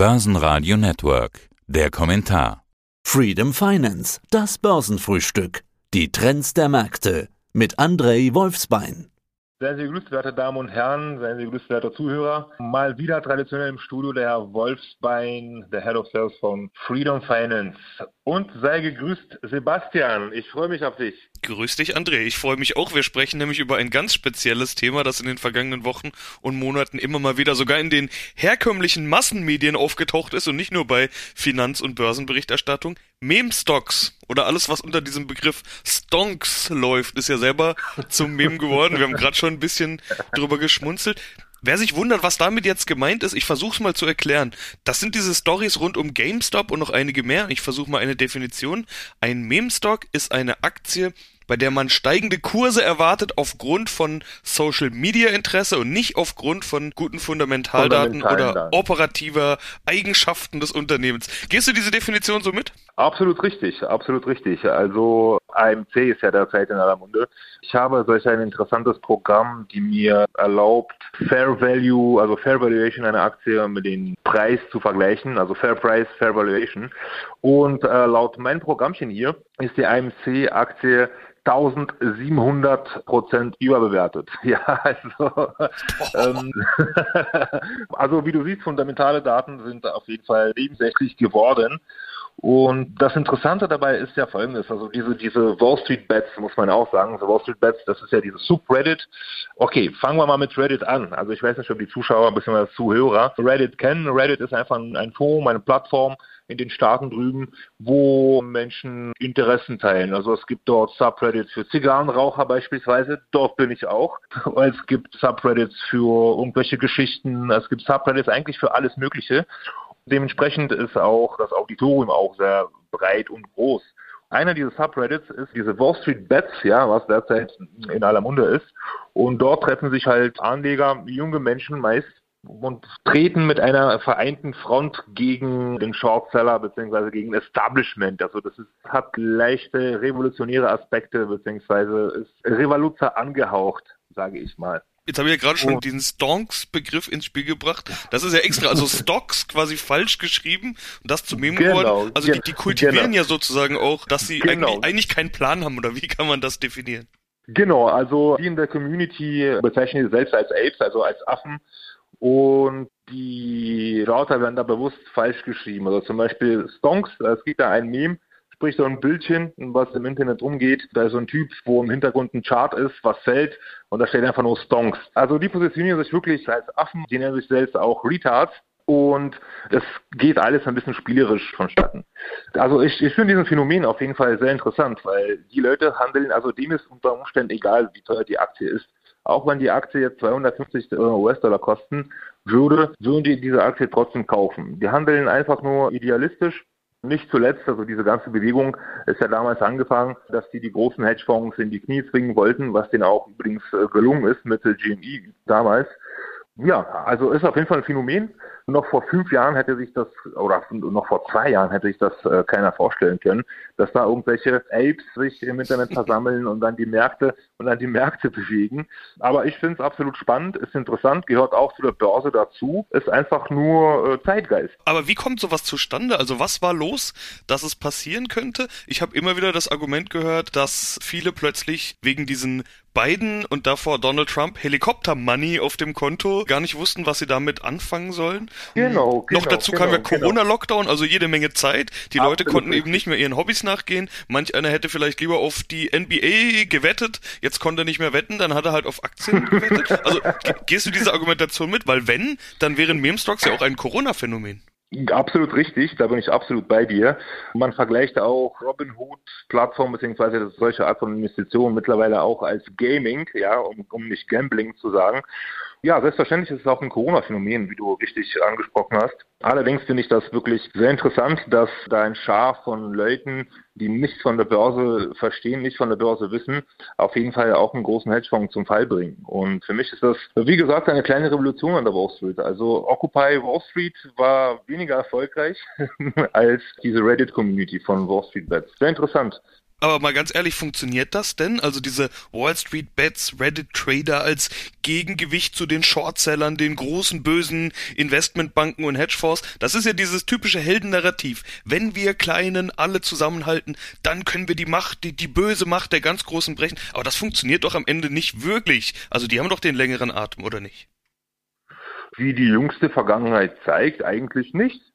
Börsenradio Network. Der Kommentar. Freedom Finance, das Börsenfrühstück. Die Trends der Märkte mit Andrei Wolfsbein. Seien Sie gegrüßt, werte Damen und Herren, seien Sie gegrüßt, werte Zuhörer. Mal wieder traditionell im Studio der Herr Wolfsbein, der Head of Sales von Freedom Finance. Und sei gegrüßt, Sebastian. Ich freue mich auf dich. Grüß dich, André. Ich freue mich auch. Wir sprechen nämlich über ein ganz spezielles Thema, das in den vergangenen Wochen und Monaten immer mal wieder sogar in den herkömmlichen Massenmedien aufgetaucht ist und nicht nur bei Finanz- und Börsenberichterstattung. Meme-Stocks oder alles, was unter diesem Begriff Stonks läuft, ist ja selber zum Meme geworden. Wir haben gerade schon ein bisschen drüber geschmunzelt. Wer sich wundert, was damit jetzt gemeint ist, ich versuche mal zu erklären. Das sind diese Stories rund um GameStop und noch einige mehr. Ich versuche mal eine Definition. Ein Meme-Stock ist eine Aktie, bei der man steigende Kurse erwartet aufgrund von Social Media Interesse und nicht aufgrund von guten Fundamentaldaten oder operativer Eigenschaften des Unternehmens. Gehst du diese Definition so mit? Absolut richtig, absolut richtig. Also AMC ist ja derzeit in aller Munde. Ich habe solch ein interessantes Programm, die mir erlaubt, Fair Value, also Fair Valuation einer Aktie mit dem Preis zu vergleichen, also Fair Price, Fair Valuation. Und äh, laut meinem Programmchen hier ist die AMC-Aktie 1700 Prozent überbewertet. Ja, also, ähm, also wie du siehst, fundamentale Daten sind auf jeden Fall nebensächlich geworden. Und das Interessante dabei ist ja folgendes, also diese, diese Wall Street Bets, muss man auch sagen, so Wall Street Bets, das ist ja dieses Subreddit. Okay, fangen wir mal mit Reddit an. Also ich weiß nicht, ob die Zuschauer bzw. Zuhörer Reddit kennen. Reddit ist einfach ein Forum, eine Plattform, in den Staaten drüben, wo Menschen Interessen teilen. Also es gibt dort Subreddits für Zigarrenraucher beispielsweise, dort bin ich auch. Es gibt Subreddits für irgendwelche Geschichten, es gibt Subreddits eigentlich für alles Mögliche. Dementsprechend ist auch das Auditorium auch sehr breit und groß. Einer dieser Subreddits ist diese Wall Street Bets, ja, was derzeit in aller Munde ist. Und dort treffen sich halt Anleger, junge Menschen meist, und treten mit einer vereinten Front gegen den Shortseller bzw. gegen Establishment. Also das ist, hat leichte revolutionäre Aspekte bzw. ist Revoluzer angehaucht, sage ich mal. Jetzt habe ich ja gerade schon oh. diesen Stonks-Begriff ins Spiel gebracht. Das ist ja extra, also Stocks quasi falsch geschrieben und das zu Meme genau, geworden. Also die, die kultivieren genau. ja sozusagen auch, dass sie genau. eigentlich, eigentlich keinen Plan haben oder wie kann man das definieren? Genau, also die in der Community bezeichnen sie selbst als Apes, also als Affen und die Router werden da bewusst falsch geschrieben. Also zum Beispiel Stonks, es gibt da ein Meme, sprich so ein Bildchen, was im Internet umgeht. Da ist so ein Typ, wo im Hintergrund ein Chart ist, was fällt und da steht einfach nur Stonks. Also die positionieren sich wirklich als Affen, die nennen sich selbst auch Retards. Und es geht alles ein bisschen spielerisch vonstatten. Also ich, ich finde diesen Phänomen auf jeden Fall sehr interessant, weil die Leute handeln, also dem ist unter Umständen egal, wie teuer die Aktie ist. Auch wenn die Aktie jetzt 250 US-Dollar kosten würde, würden die diese Aktie trotzdem kaufen. Die handeln einfach nur idealistisch. Nicht zuletzt, also diese ganze Bewegung ist ja damals angefangen, dass die die großen Hedgefonds in die Knie zwingen wollten, was denen auch übrigens äh, gelungen ist mit GME damals. Ja, also ist auf jeden Fall ein Phänomen. Noch vor fünf Jahren hätte sich das, oder noch vor zwei Jahren hätte sich das äh, keiner vorstellen können, dass da irgendwelche Apes sich im Internet versammeln und dann die Märkte und dann die Märkte bewegen. Aber ich finde es absolut spannend, ist interessant, gehört auch zu der Börse dazu, ist einfach nur äh, Zeitgeist. Aber wie kommt sowas zustande? Also was war los, dass es passieren könnte? Ich habe immer wieder das Argument gehört, dass viele plötzlich wegen diesen Biden und davor Donald Trump Helikopter-Money auf dem Konto gar nicht wussten, was sie damit anfangen sollen. Genau. genau Noch dazu genau, kam ja genau. Corona-Lockdown, also jede Menge Zeit. Die Absolut Leute konnten eben nicht mehr ihren Hobbys nachgehen. Manch einer hätte vielleicht lieber auf die NBA gewettet. Jetzt konnte er nicht mehr wetten, dann hat er halt auf Aktien gewettet. Also gehst du diese Argumentation mit? Weil wenn, dann wären Meme-Stocks ja auch ein Corona-Phänomen. Absolut richtig, da bin ich absolut bei dir. Man vergleicht auch Robinhood-Plattformen beziehungsweise solche Art von Investitionen mittlerweile auch als Gaming, ja, um, um nicht Gambling zu sagen. Ja, selbstverständlich ist es auch ein Corona-Phänomen, wie du richtig angesprochen hast. Allerdings finde ich das wirklich sehr interessant, dass da ein Schar von Leuten, die nichts von der Börse verstehen, nicht von der Börse wissen, auf jeden Fall auch einen großen Hedgefonds zum Fall bringen. Und für mich ist das, wie gesagt, eine kleine Revolution an der Wall Street. Also Occupy Wall Street war weniger erfolgreich als diese Reddit-Community von Wall Street Bets. Sehr interessant. Aber mal ganz ehrlich, funktioniert das denn? Also diese Wall Street Bets, Reddit Trader als Gegengewicht zu den Shortsellern, den großen bösen Investmentbanken und Hedgefonds, das ist ja dieses typische Heldennarrativ. Wenn wir Kleinen alle zusammenhalten, dann können wir die Macht, die, die böse Macht der ganz Großen brechen. Aber das funktioniert doch am Ende nicht wirklich. Also die haben doch den längeren Atem, oder nicht? Wie die jüngste Vergangenheit zeigt, eigentlich nicht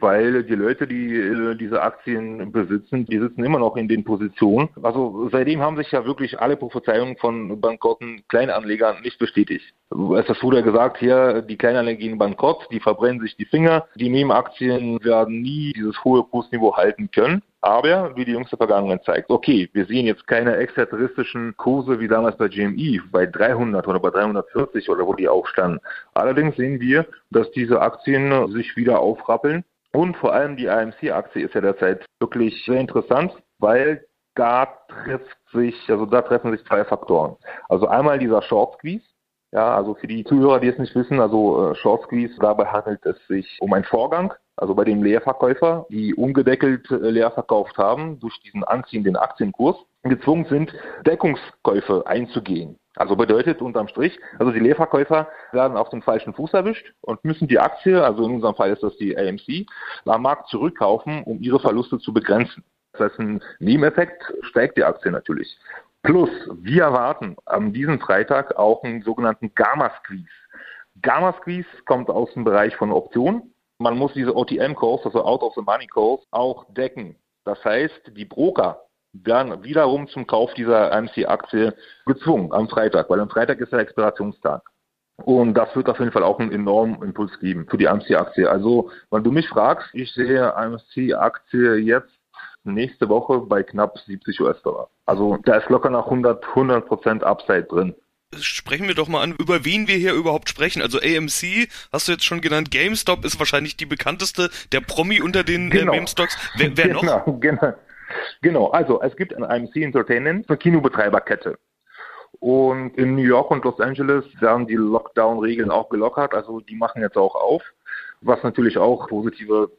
weil die Leute, die äh, diese Aktien besitzen, die sitzen immer noch in den Positionen. Also seitdem haben sich ja wirklich alle Prophezeiungen von bankrotten Kleinanlegern nicht bestätigt. Es wurde ja gesagt, hier, die Kleinanleger gehen bankrott, die verbrennen sich die Finger, die Nebenaktien werden nie dieses hohe Kursniveau halten können. Aber, wie die jüngste Vergangenheit zeigt, okay, wir sehen jetzt keine exzentristischen Kurse wie damals bei GME, bei 300 oder bei 340 oder wo die auch standen. Allerdings sehen wir, dass diese Aktien sich wieder aufrappeln. Und vor allem die AMC-Aktie ist ja derzeit wirklich sehr interessant, weil da trifft sich, also da treffen sich zwei Faktoren. Also einmal dieser Short Squeeze, ja, also für die Zuhörer, die es nicht wissen, also äh, Short Squeeze, dabei handelt es sich um einen Vorgang, also bei den Leerverkäufer, die ungedeckelt äh, leer verkauft haben, durch diesen anziehenden Aktienkurs, gezwungen sind, Deckungskäufe einzugehen. Also bedeutet unterm Strich, also die Leerverkäufer werden auf den falschen Fuß erwischt und müssen die Aktie, also in unserem Fall ist das die AMC, am Markt zurückkaufen, um ihre Verluste zu begrenzen. Das heißt, ein Nebeneffekt steigt die Aktie natürlich. Plus, wir erwarten an diesem Freitag auch einen sogenannten Gamma-Squeeze. Gamma-Squeeze kommt aus dem Bereich von Optionen. Man muss diese OTM-Calls, also Out of the Money Calls, auch decken. Das heißt, die Broker werden wiederum zum Kauf dieser AMC-Aktie gezwungen am Freitag, weil am Freitag ist der Expirationstag. Und das wird auf jeden Fall auch einen enormen Impuls geben für die AMC-Aktie. Also, wenn du mich fragst, ich sehe AMC-Aktie jetzt nächste Woche bei knapp 70 US-Dollar. Also da ist locker nach 100, 100 Prozent Upside drin. Sprechen wir doch mal an, über wen wir hier überhaupt sprechen. Also AMC, hast du jetzt schon genannt, GameStop ist wahrscheinlich die bekannteste, der Promi unter den äh, genau. äh, Meme-Stocks. Wer, wer genau, noch? Genau, genau. Also es gibt eine AMC Entertainment, eine Kinobetreiberkette. Und in New York und Los Angeles werden die Lockdown-Regeln auch gelockert. Also die machen jetzt auch auf was natürlich auch positive,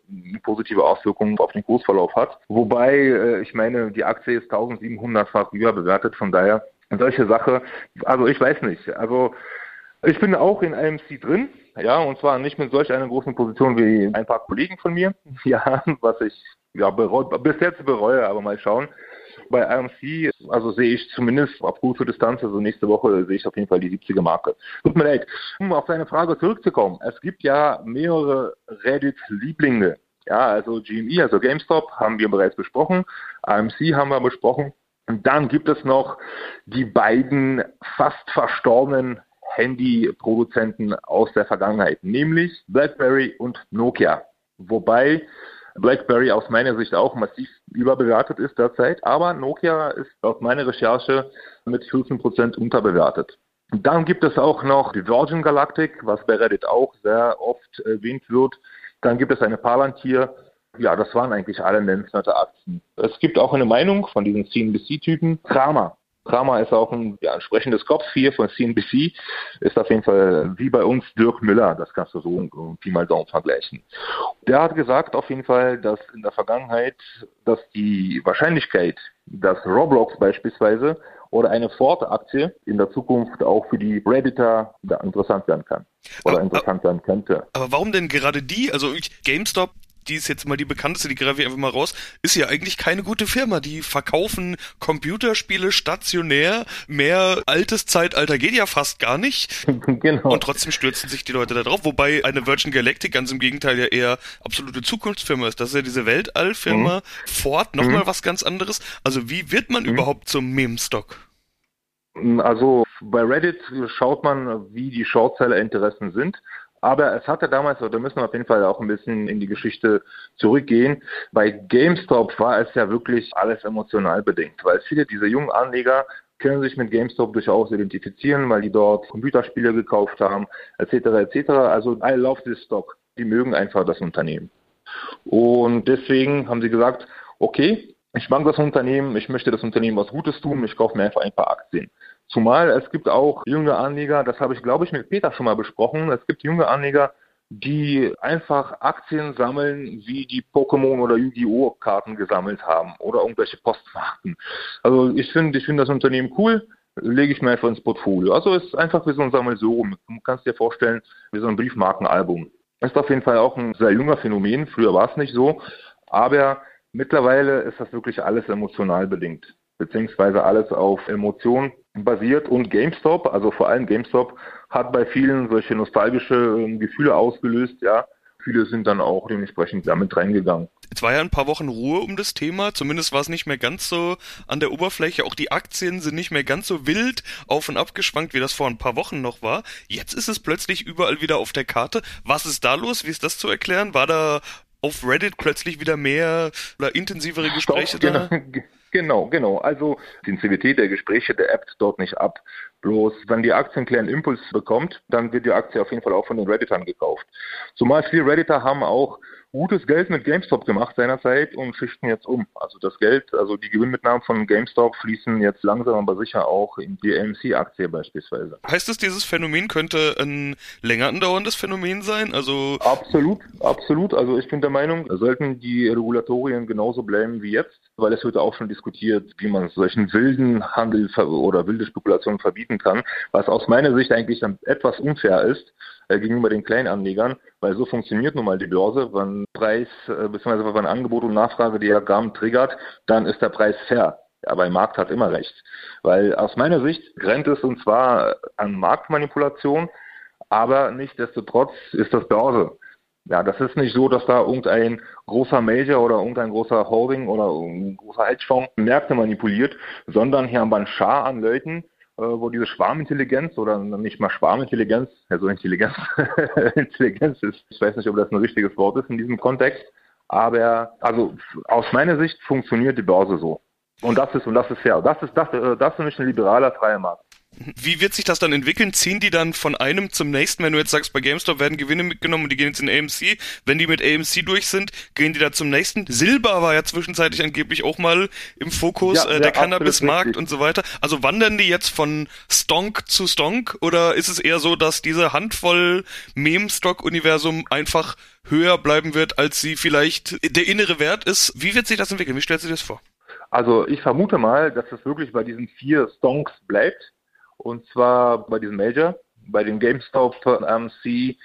positive Auswirkungen auf den Kursverlauf hat. Wobei, äh, ich meine, die Aktie ist 1700-fach überbewertet, von daher solche Sache, also ich weiß nicht. Also ich bin auch in AMC drin, ja, und zwar nicht mit solch einer großen Position wie ein paar Kollegen von mir, ja, was ich ja bereu, bis jetzt bereue, aber mal schauen. Bei AMC, also sehe ich zumindest auf gute Distanz, also nächste Woche sehe ich auf jeden Fall die 70er Marke. Tut mir leid. Um auf deine Frage zurückzukommen, es gibt ja mehrere Reddit-Lieblinge. Ja, also GME, also GameStop, haben wir bereits besprochen. AMC haben wir besprochen. Und dann gibt es noch die beiden fast verstorbenen Handyproduzenten aus der Vergangenheit, nämlich BlackBerry und Nokia. Wobei BlackBerry aus meiner Sicht auch massiv überbewertet ist derzeit, aber Nokia ist aus meiner Recherche mit 14% unterbewertet. Dann gibt es auch noch die Virgin Galactic, was bei Reddit auch sehr oft erwähnt wird. Dann gibt es eine Palantir. Ja, das waren eigentlich alle nennenswerte Aktien. Es gibt auch eine Meinung von diesen CNBC-Typen. Kramer Kramer ist auch ein ja, entsprechendes Kopf hier von CNBC, ist auf jeden Fall wie bei uns Dirk Müller, das kannst du so Pi mal Daumen vergleichen. Der hat gesagt auf jeden Fall, dass in der Vergangenheit, dass die Wahrscheinlichkeit, dass Roblox beispielsweise oder eine Ford-Aktie in der Zukunft auch für die Redditor interessant werden kann oder aber, interessant werden könnte. Aber warum denn gerade die? Also GameStop die ist jetzt mal die bekannteste, die greife ich einfach mal raus, ist ja eigentlich keine gute Firma. Die verkaufen Computerspiele stationär. Mehr altes Zeitalter geht ja fast gar nicht. genau. Und trotzdem stürzen sich die Leute da drauf. Wobei eine Virgin Galactic ganz im Gegenteil ja eher absolute Zukunftsfirma ist. Das ist ja diese Weltallfirma. Mhm. Ford, nochmal mhm. was ganz anderes. Also wie wird man mhm. überhaupt zum Meme-Stock? Also bei Reddit schaut man, wie die Shortseller-Interessen sind. Aber es hatte damals, oder müssen wir auf jeden Fall auch ein bisschen in die Geschichte zurückgehen, bei GameStop war es ja wirklich alles emotional bedingt, weil viele dieser jungen Anleger können sich mit GameStop durchaus identifizieren, weil die dort Computerspiele gekauft haben, etc. etc. Also I love this stock. Die mögen einfach das Unternehmen. Und deswegen haben sie gesagt, okay, ich mag das Unternehmen, ich möchte das Unternehmen was Gutes tun, ich kaufe mir einfach ein paar Aktien. Zumal es gibt auch junge Anleger, das habe ich glaube ich mit Peter schon mal besprochen, es gibt junge Anleger, die einfach Aktien sammeln, wie die Pokémon oder Yu-Gi-Oh! Karten gesammelt haben oder irgendwelche Postmarken. Also ich finde ich finde das Unternehmen cool, lege ich mir einfach ins Portfolio. Also es ist einfach wie so ein Sammelsurium. Du kannst dir vorstellen, wie so ein Briefmarkenalbum. Ist auf jeden Fall auch ein sehr junger Phänomen. Früher war es nicht so. Aber mittlerweile ist das wirklich alles emotional bedingt. Beziehungsweise alles auf Emotionen basiert und GameStop, also vor allem GameStop, hat bei vielen solche nostalgische ähm, Gefühle ausgelöst, ja. Viele sind dann auch dementsprechend damit reingegangen. Jetzt war ja ein paar Wochen Ruhe um das Thema, zumindest war es nicht mehr ganz so an der Oberfläche. Auch die Aktien sind nicht mehr ganz so wild auf und ab geschwankt, wie das vor ein paar Wochen noch war. Jetzt ist es plötzlich überall wieder auf der Karte. Was ist da los? Wie ist das zu erklären? War da auf Reddit plötzlich wieder mehr oder intensivere Gespräche Doch, da? Genau, genau. Also die Intensivität der Gespräche, der App dort nicht ab. Bloß, wenn die Aktie einen kleinen Impuls bekommt, dann wird die Aktie auf jeden Fall auch von den Redditern gekauft. Zumal viele Redditor haben auch gutes Geld mit GameStop gemacht seinerzeit und schichten jetzt um. Also das Geld, also die Gewinnmitnahmen von GameStop fließen jetzt langsam aber sicher auch in die AMC-Aktie beispielsweise. Heißt es, dieses Phänomen könnte ein länger andauerndes Phänomen sein? Also absolut, absolut. Also ich bin der Meinung, sollten die Regulatorien genauso bleiben wie jetzt, weil es wird auch schon diskutiert, wie man solchen wilden Handel oder wilde Spekulationen verbieten kann, was aus meiner Sicht eigentlich dann etwas unfair ist äh, gegenüber den Kleinanlegern, weil so funktioniert nun mal die Börse. Wenn Preis äh, bzw. wenn Angebot und Nachfrage Diagramm triggert, dann ist der Preis fair. Aber der Markt hat immer recht. Weil aus meiner Sicht grenzt es und zwar an Marktmanipulation, aber nichtsdestotrotz ist das Börse. Ja, das ist nicht so, dass da irgendein großer Major oder irgendein großer Holding oder ein großer Hedgefonds Märkte manipuliert, sondern hier haben wir einen Schar an Leuten, äh, wo diese Schwarmintelligenz oder nicht mal Schwarmintelligenz, also Intelligenz, Intelligenz ist, ich weiß nicht, ob das ein richtiges Wort ist in diesem Kontext, aber also aus meiner Sicht funktioniert die Börse so. Und das ist und das ist fair. Das ist das, äh, das ist mich ein liberaler freier Markt. Wie wird sich das dann entwickeln? Ziehen die dann von einem zum nächsten? Wenn du jetzt sagst, bei GameStop werden Gewinne mitgenommen und die gehen jetzt in AMC. Wenn die mit AMC durch sind, gehen die da zum nächsten. Silber war ja zwischenzeitlich angeblich auch mal im Fokus, ja, äh, der Cannabismarkt und so weiter. Also wandern die jetzt von Stonk zu Stonk oder ist es eher so, dass diese Handvoll Meme-Stock-Universum einfach höher bleiben wird, als sie vielleicht der innere Wert ist? Wie wird sich das entwickeln? Wie stellst du dir das vor? Also ich vermute mal, dass es wirklich bei diesen vier Stonks bleibt und zwar bei diesem Major, bei den GameStop, AMC,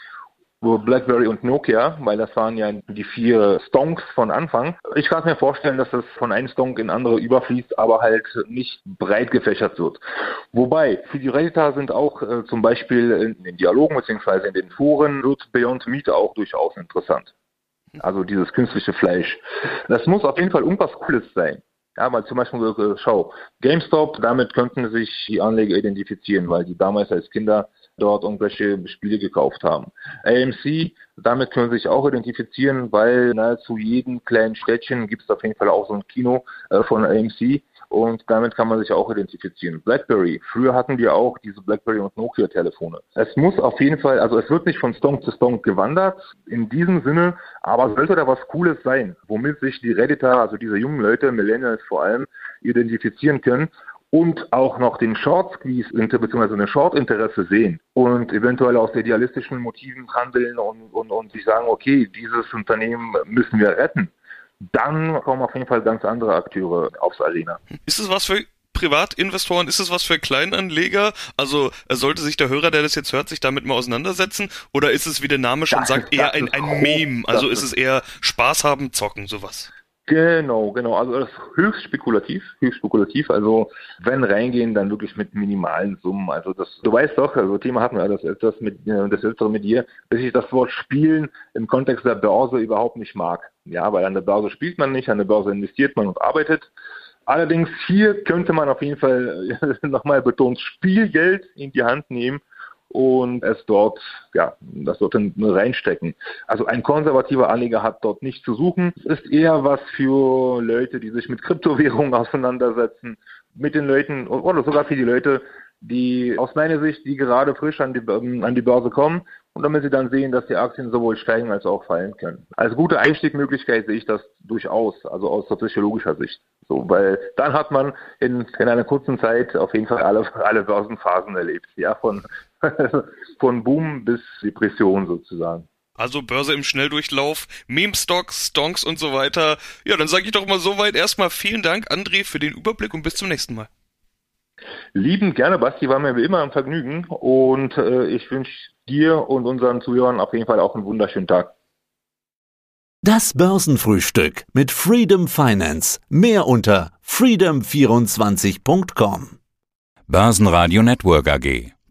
BlackBerry und Nokia, weil das waren ja die vier Stonks von Anfang. Ich kann mir vorstellen, dass das von einem Stonk in andere überfließt, aber halt nicht breit gefächert wird. Wobei, für die Redditor sind auch äh, zum Beispiel in den Dialogen bzw. in den Foren wird Beyond Meat auch durchaus interessant. Also dieses künstliche Fleisch. Das muss auf jeden Fall irgendwas Cooles sein. Ja, weil zum Beispiel, schau, GameStop, damit könnten sich die Anleger identifizieren, weil die damals als Kinder dort irgendwelche Spiele gekauft haben. AMC, damit können sie sich auch identifizieren, weil nahezu jedem kleinen Städtchen gibt es auf jeden Fall auch so ein Kino äh, von AMC und damit kann man sich auch identifizieren. BlackBerry, früher hatten wir auch diese BlackBerry und Nokia Telefone. Es muss auf jeden Fall, also es wird nicht von Stonk zu Stonk gewandert, in diesem Sinne, aber sollte da was Cooles sein, womit sich die Redditor, also diese jungen Leute, Millennials vor allem, identifizieren können und auch noch den Short Squeeze bzw. eine Short Interesse sehen und eventuell aus idealistischen Motiven handeln und, und, und sich sagen, okay, dieses Unternehmen müssen wir retten dann kommen auf jeden Fall ganz andere Akteure aufs Arena. Ist es was für Privatinvestoren, ist es was für Kleinanleger? Also äh, sollte sich der Hörer, der das jetzt hört, sich damit mal auseinandersetzen? Oder ist es, wie der Name schon das sagt, eher ein, ein Meme? Also ist es eher Spaß haben, zocken, sowas? Genau, genau. Also das ist höchst spekulativ, höchst spekulativ. Also wenn reingehen, dann wirklich mit minimalen Summen. Also das, du weißt doch, also Thema hatten wir das öfters mit äh, das öftere mit dir, dass ich das Wort Spielen im Kontext der Börse überhaupt nicht mag. Ja, weil an der Börse spielt man nicht, an der Börse investiert man und arbeitet. Allerdings hier könnte man auf jeden Fall nochmal betont Spielgeld in die Hand nehmen und es dort, ja, das dort reinstecken. Also ein konservativer Anleger hat dort nichts zu suchen. Es ist eher was für Leute, die sich mit Kryptowährungen auseinandersetzen, mit den Leuten oder sogar für die Leute, die aus meiner Sicht, die gerade frisch an die, an die Börse kommen und damit sie dann sehen, dass die Aktien sowohl steigen als auch fallen können. Als gute Einstiegmöglichkeit sehe ich das durchaus, also aus psychologischer Sicht. So, weil dann hat man in, in einer kurzen Zeit auf jeden Fall alle, alle Börsenphasen erlebt, ja, von, von Boom bis Depression sozusagen. Also Börse im Schnelldurchlauf, Meme-Stocks, Stonks und so weiter. Ja, dann sage ich doch mal soweit erstmal vielen Dank, André, für den Überblick und bis zum nächsten Mal. Lieben gerne, Basti, war mir wie immer ein Vergnügen und äh, ich wünsche dir und unseren Zuhörern auf jeden Fall auch einen wunderschönen Tag. Das Börsenfrühstück mit Freedom Finance. Mehr unter freedom24.com. Börsenradio Network AG.